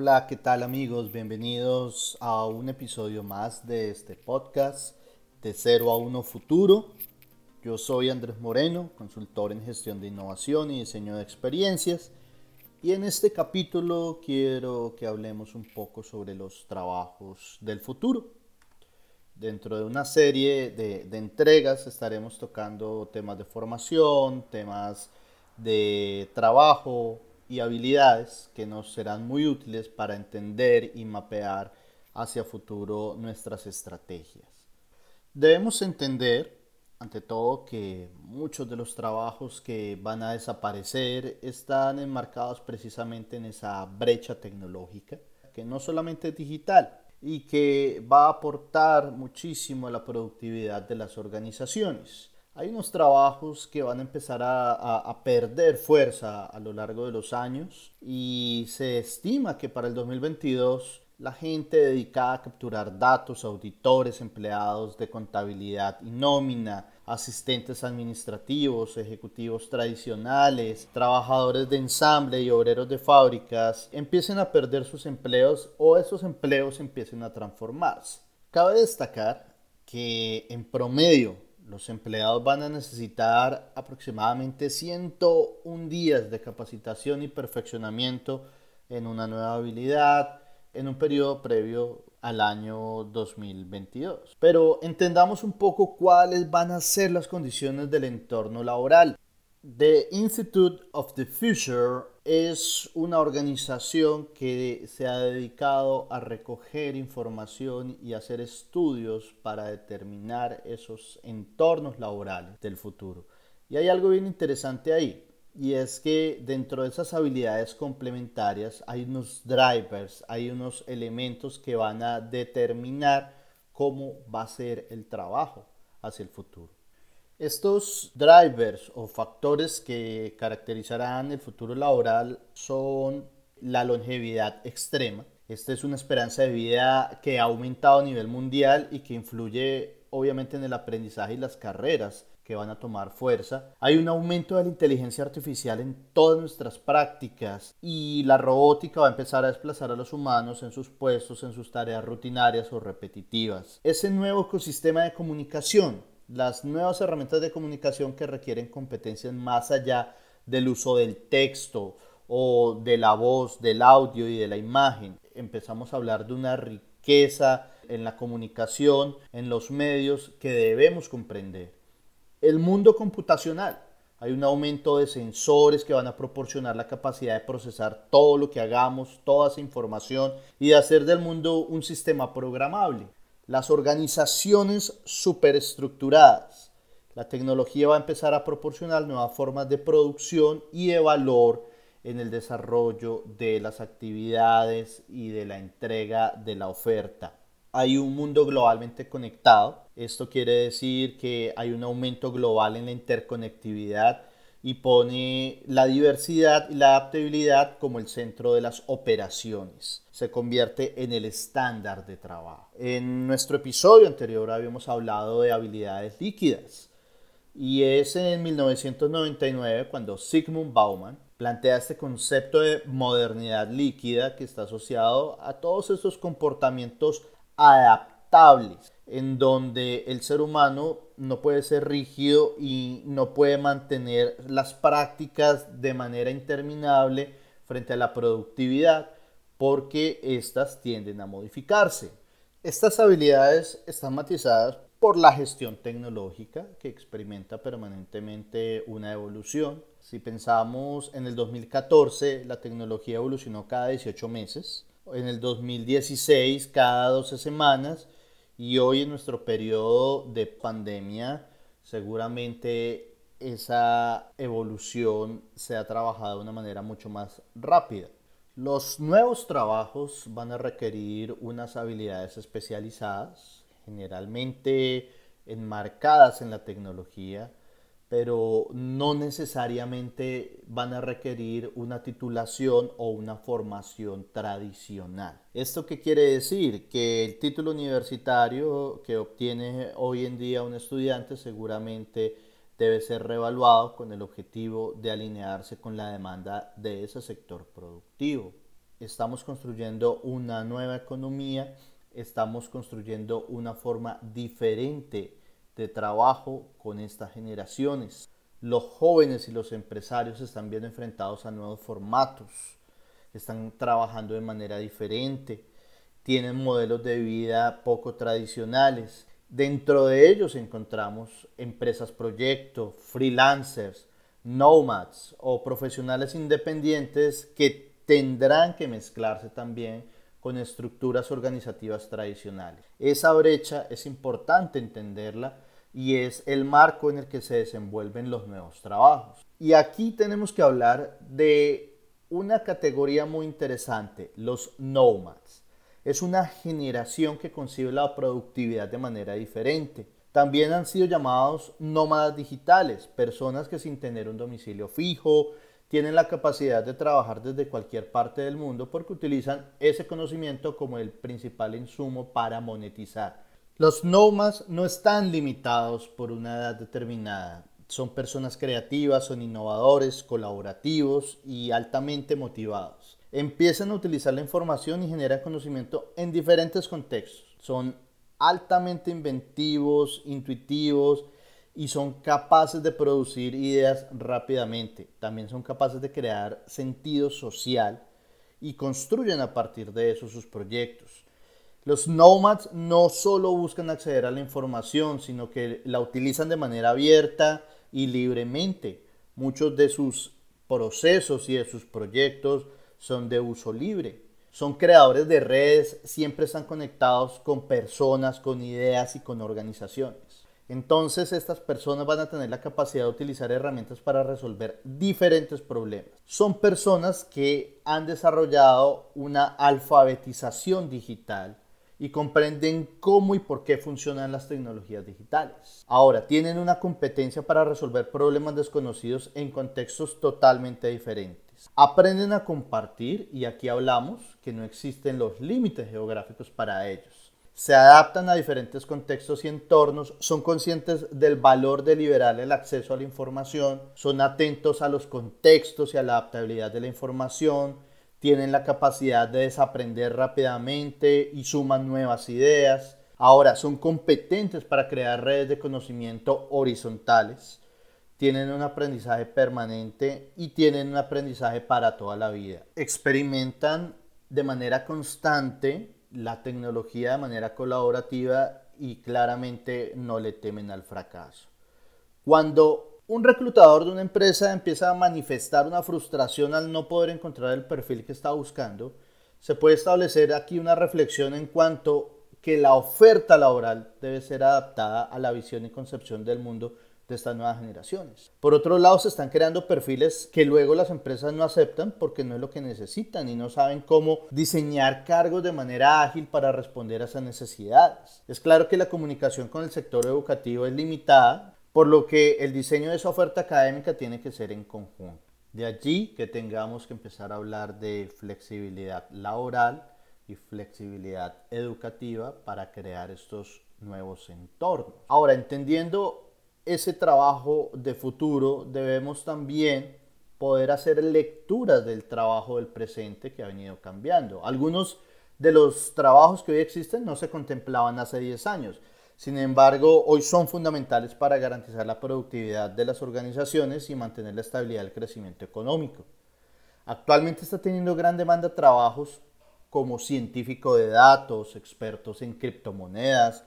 Hola, ¿qué tal amigos? Bienvenidos a un episodio más de este podcast de 0 a 1 Futuro. Yo soy Andrés Moreno, consultor en gestión de innovación y diseño de experiencias. Y en este capítulo quiero que hablemos un poco sobre los trabajos del futuro. Dentro de una serie de, de entregas estaremos tocando temas de formación, temas de trabajo y habilidades que nos serán muy útiles para entender y mapear hacia futuro nuestras estrategias. Debemos entender, ante todo, que muchos de los trabajos que van a desaparecer están enmarcados precisamente en esa brecha tecnológica, que no solamente es digital y que va a aportar muchísimo a la productividad de las organizaciones hay unos trabajos que van a empezar a, perder fuerza a lo largo de los años y se estima que para el 2022 la gente dedicada a capturar datos, auditores, empleados de contabilidad y nómina, asistentes administrativos, ejecutivos tradicionales, trabajadores de ensamble y obreros de fábricas empiecen a perder sus empleos o esos empleos empiecen a transformarse. Cabe destacar que en promedio los empleados van a necesitar aproximadamente 101 días de capacitación y perfeccionamiento en una nueva habilidad en un periodo previo al año 2022. Pero entendamos un poco cuáles van a ser las condiciones del entorno laboral. The Institute of the Future es una organización que se ha dedicado a recoger información y hacer estudios para determinar esos entornos laborales del futuro. Y hay algo bien interesante ahí, y es que dentro de esas habilidades complementarias hay unos drivers, hay unos elementos que van a determinar cómo va a ser el trabajo hacia el futuro. Estos drivers o factores que caracterizarán el futuro laboral son la longevidad extrema. Esta es una esperanza de vida que ha aumentado a nivel mundial y que influye obviamente en el aprendizaje y las carreras que van a tomar fuerza. Hay un aumento de la inteligencia artificial en todas nuestras prácticas y la robótica va a empezar a desplazar a los humanos en sus puestos, en sus tareas rutinarias o repetitivas. Ese nuevo ecosistema de comunicación las nuevas herramientas de comunicación que requieren competencias más allá del uso del texto o de la voz, del audio y de la imagen. Empezamos a hablar de una riqueza en la comunicación, en los medios que debemos comprender. El mundo computacional. Hay un aumento de sensores que van a proporcionar la capacidad de procesar todo lo que hagamos, toda esa información y de hacer del mundo un sistema programable las organizaciones superestructuradas. La tecnología va a empezar a proporcionar nuevas formas de producción y de valor en el desarrollo de las actividades y de la entrega de la oferta. Hay un mundo globalmente conectado. Esto quiere decir que hay un aumento global en la interconectividad y pone la diversidad y la adaptabilidad como el centro de las operaciones. Se convierte en el estándar de trabajo. En nuestro episodio anterior habíamos hablado de habilidades líquidas y es en 1999 cuando Sigmund Bauman plantea este concepto de modernidad líquida que está asociado a todos estos comportamientos adaptables en donde el ser humano no puede ser rígido y no puede mantener las prácticas de manera interminable frente a la productividad porque éstas tienden a modificarse. Estas habilidades están matizadas por la gestión tecnológica que experimenta permanentemente una evolución. Si pensamos en el 2014, la tecnología evolucionó cada 18 meses, en el 2016 cada 12 semanas y hoy en nuestro periodo de pandemia, seguramente esa evolución se ha trabajado de una manera mucho más rápida. Los nuevos trabajos van a requerir unas habilidades especializadas, generalmente enmarcadas en la tecnología, pero no necesariamente van a requerir una titulación o una formación tradicional. ¿Esto qué quiere decir? Que el título universitario que obtiene hoy en día un estudiante seguramente debe ser revaluado con el objetivo de alinearse con la demanda de ese sector productivo. estamos construyendo una nueva economía, estamos construyendo una forma diferente de trabajo con estas generaciones. Los jóvenes y los empresarios están bien enfrentados a nuevos formatos, están trabajando de manera diferente, tienen modelos de vida poco tradicionales. Dentro de ellos encontramos empresas proyecto, freelancers, nomads o profesionales independientes que tendrán que mezclarse también con estructuras organizativas tradicionales. Esa brecha es importante entenderla y es el marco en el que se desenvuelven los nuevos trabajos. Y aquí tenemos que hablar de una categoría muy interesante, los nomads. Es una generación que concibe la productividad de manera diferente. También han sido llamados nómadas digitales, personas que sin tener un domicilio fijo, tienen la capacidad de trabajar desde cualquier parte del mundo porque utilizan ese conocimiento como el principal insumo para monetizar. Los nómadas no están limitados por una edad determinada. Son personas creativas, son innovadores, colaborativos y altamente motivados. Empiezan a utilizar la información y generan conocimiento en diferentes contextos. Son altamente inventivos, intuitivos y son capaces de producir ideas rápidamente. También son capaces de crear sentido social y construyen a partir de eso sus proyectos. Los nomads no solo buscan acceder a la información, sino que la utilizan de manera abierta y libremente. Muchos de sus procesos y de sus proyectos son de uso libre. Son creadores de redes, siempre están conectados con personas, con ideas y con organizaciones. Entonces estas personas van a tener la capacidad de utilizar herramientas para resolver diferentes problemas. Son personas que han desarrollado una alfabetización digital y comprenden cómo y por qué funcionan las tecnologías digitales. Ahora, tienen una competencia para resolver problemas desconocidos en contextos totalmente diferentes. Aprenden a compartir y aquí hablamos que no existen los límites geográficos para ellos. Se adaptan a diferentes contextos y entornos, son conscientes del valor de liberar el acceso a la información, son atentos a los contextos y a la adaptabilidad de la información, tienen la capacidad de desaprender rápidamente y suman nuevas ideas. Ahora, son competentes para crear redes de conocimiento horizontales, tienen un aprendizaje permanente y tienen un aprendizaje para toda la vida. Experimentan de manera constante la tecnología de manera colaborativa y claramente no le temen al fracaso. Cuando un reclutador de una empresa empieza a manifestar una frustración al no poder encontrar el perfil que está buscando, se puede establecer aquí una reflexión en cuanto que la oferta laboral debe ser adaptada a la visión y concepción del mundo de estas nuevas generaciones. Por otro lado, se están creando perfiles que luego las empresas no aceptan porque no es lo que necesitan y no saben cómo diseñar cargos de manera ágil para responder a esas necesidades. Es claro que la comunicación con el sector educativo es limitada, por lo que el diseño de esa oferta académica tiene que ser en conjunto. De allí que tengamos que empezar a hablar de flexibilidad laboral y flexibilidad educativa para crear estos nuevos entornos. Ahora, entendiendo ese trabajo de futuro, debemos también poder hacer lecturas del trabajo del presente que ha venido cambiando. Algunos de los trabajos que hoy existen no se contemplaban hace 10 años. Sin embargo, hoy son fundamentales para garantizar la productividad de las organizaciones y mantener la estabilidad del crecimiento económico. Actualmente está teniendo gran demanda de trabajos como científico de datos, expertos en criptomonedas,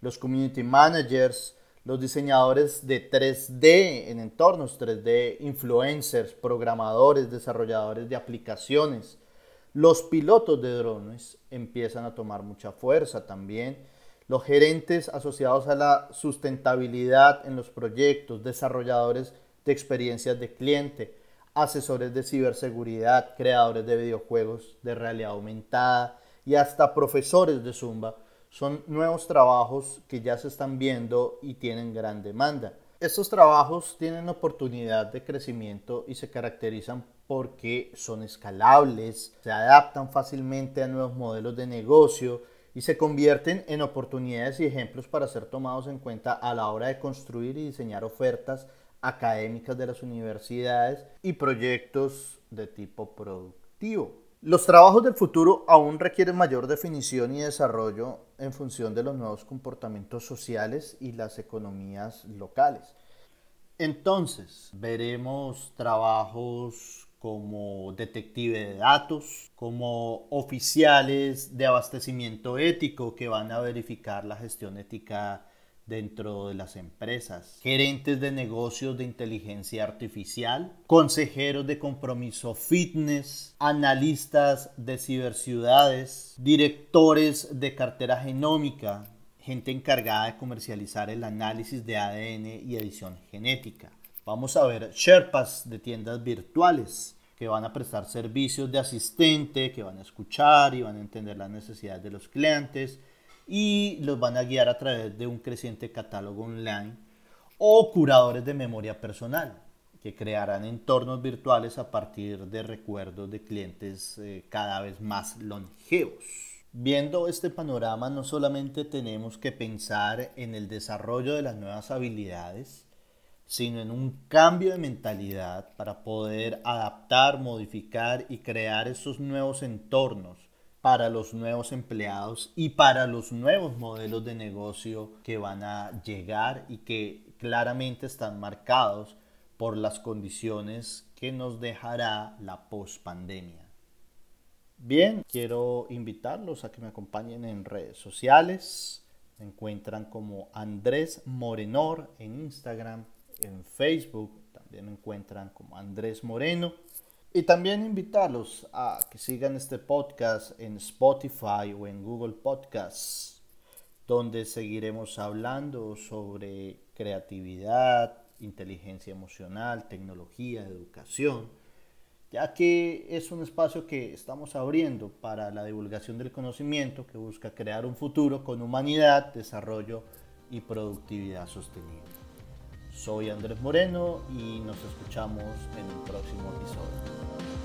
los community managers, los diseñadores de 3D en entornos 3D, influencers, programadores, desarrolladores de aplicaciones. Los pilotos de drones empiezan a tomar mucha fuerza también los gerentes asociados a la sustentabilidad en los proyectos, desarrolladores de experiencias de cliente, asesores de ciberseguridad, creadores de videojuegos de realidad aumentada y hasta profesores de Zumba son nuevos trabajos que ya se están viendo y tienen gran demanda. Estos trabajos tienen oportunidad de crecimiento y se caracterizan porque son escalables, se adaptan fácilmente a nuevos modelos de negocio, y se convierten en oportunidades y ejemplos para ser tomados en cuenta a la hora de construir y diseñar ofertas académicas de las universidades y proyectos de tipo productivo. Los trabajos del futuro aún requieren mayor definición y desarrollo en función de los nuevos comportamientos sociales y las economías locales. Entonces, veremos trabajos como detective de datos, como oficiales de abastecimiento ético que van a verificar la gestión ética dentro de las empresas, gerentes de negocios de inteligencia artificial, consejeros de compromiso fitness, analistas de ciberciudades, directores de cartera genómica, gente encargada de comercializar el análisis de ADN y edición genética. Vamos a ver Sherpas de tiendas virtuales que van a prestar servicios de asistente, que van a escuchar y van a entender las necesidades de los clientes y los van a guiar a través de un creciente catálogo online o curadores de memoria personal que crearán entornos virtuales a partir de recuerdos de clientes eh, cada vez más longevos. Viendo este panorama, no solamente tenemos que pensar en el desarrollo de las nuevas habilidades, sino en un cambio de mentalidad para poder adaptar, modificar y crear esos nuevos entornos para los nuevos empleados y para los nuevos modelos de negocio que van a llegar y que claramente están marcados por las condiciones que nos dejará la pospandemia. Bien, quiero invitarlos a que me acompañen en redes sociales. Me encuentran como Andrés Morenor en Instagram, en Facebook. También me encuentran como Andrés Moreno. Y también invitarlos a que sigan este podcast en Spotify o en Google Podcasts, donde seguiremos hablando sobre creatividad, inteligencia emocional, tecnología, educación ya que es un espacio que estamos abriendo para la divulgación del conocimiento que busca crear un futuro con humanidad, desarrollo y productividad sostenible. Soy Andrés Moreno y nos escuchamos en el próximo episodio.